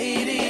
waiting.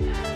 Bye.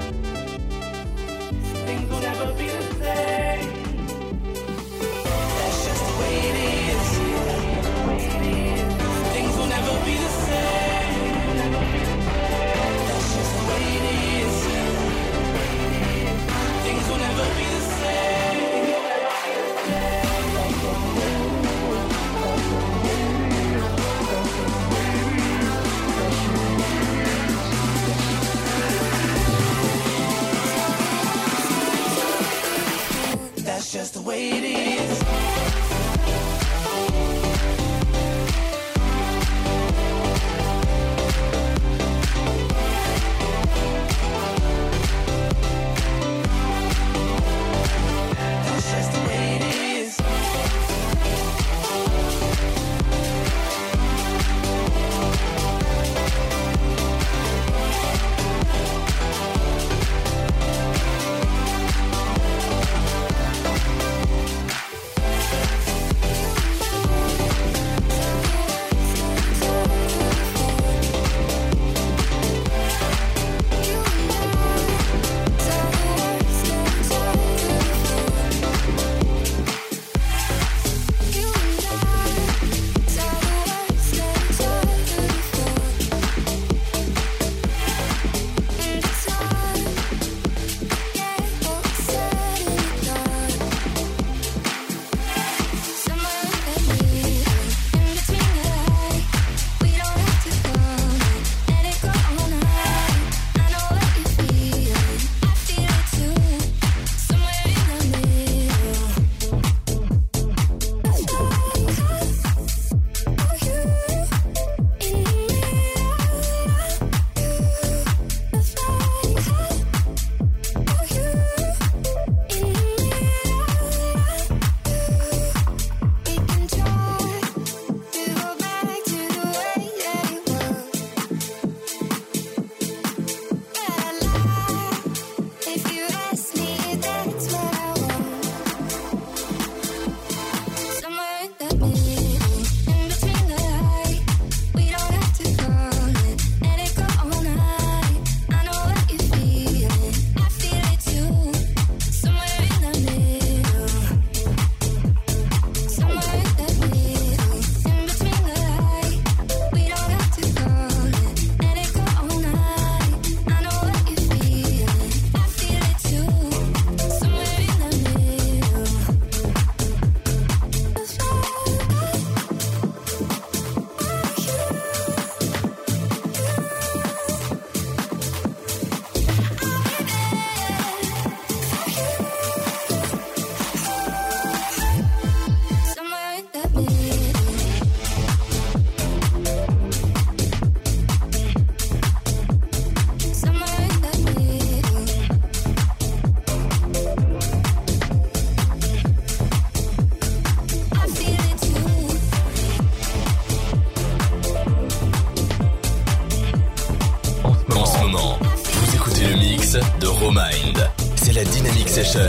Vous écoutez le mix de Romind. C'est la Dynamic Session.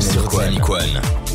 Sur Dynamic One.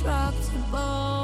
indestructible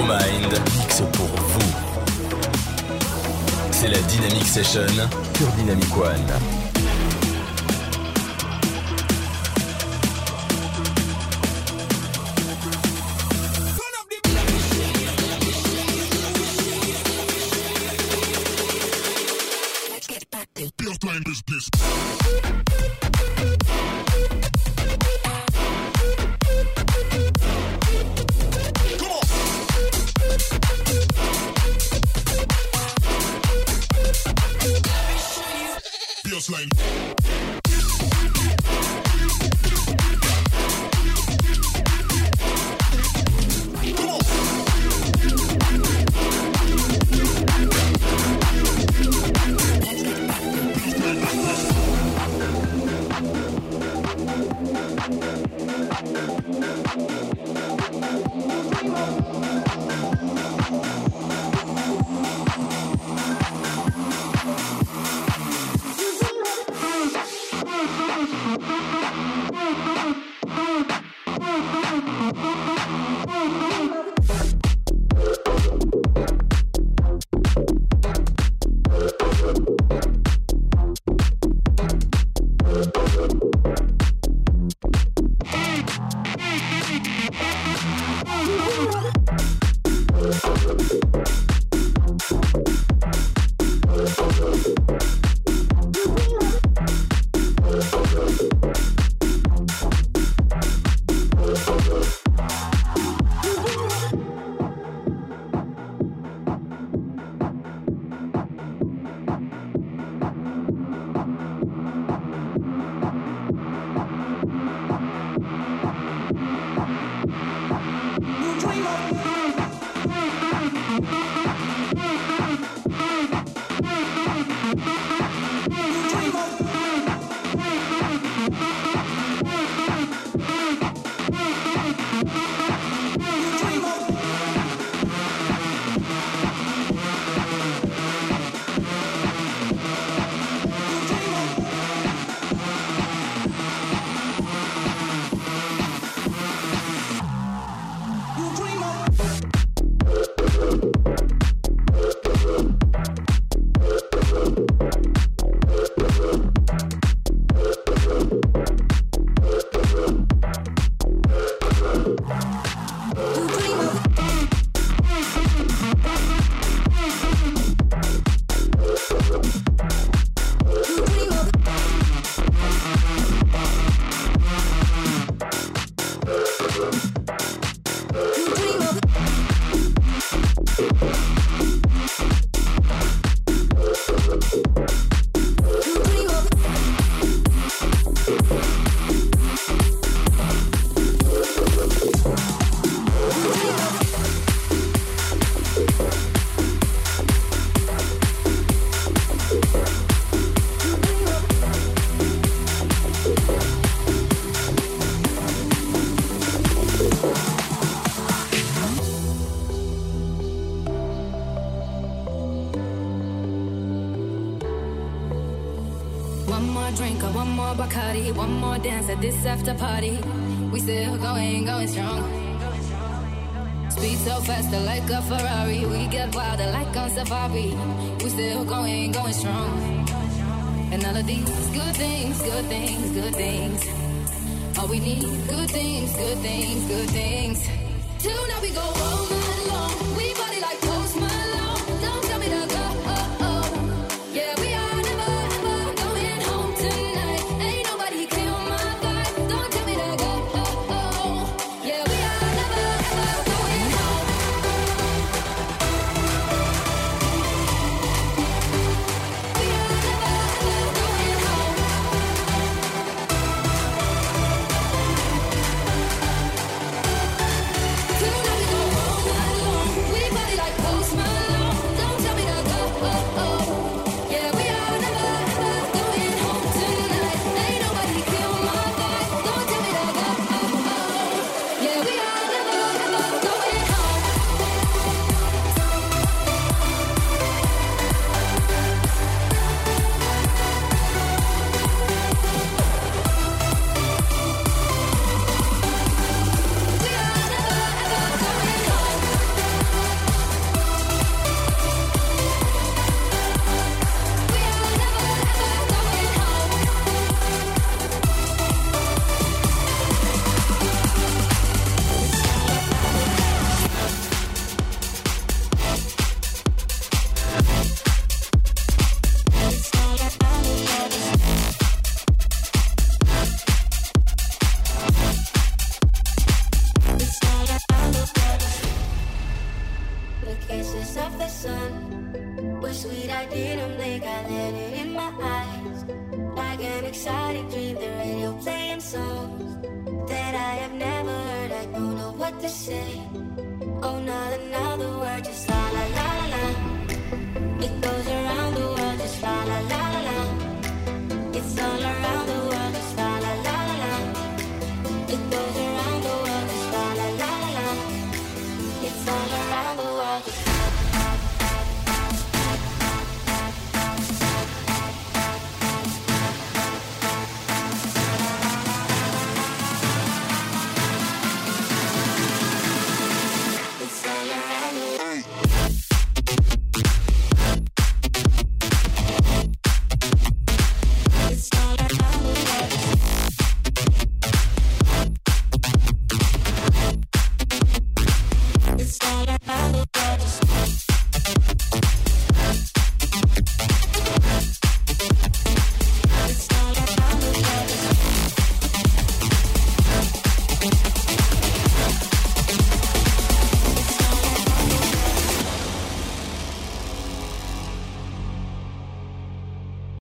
Micromind mixe pour vous. C'est la Dynamic Session sur Dynamic One. one. this after party. We still going, going strong. Speed so fast, like a Ferrari. We get wilder, like on safari. We still going, going strong. And all of these good things, good things, good things. All we need, good things, good things, good things. Till now we go over. the same. Oh, not enough.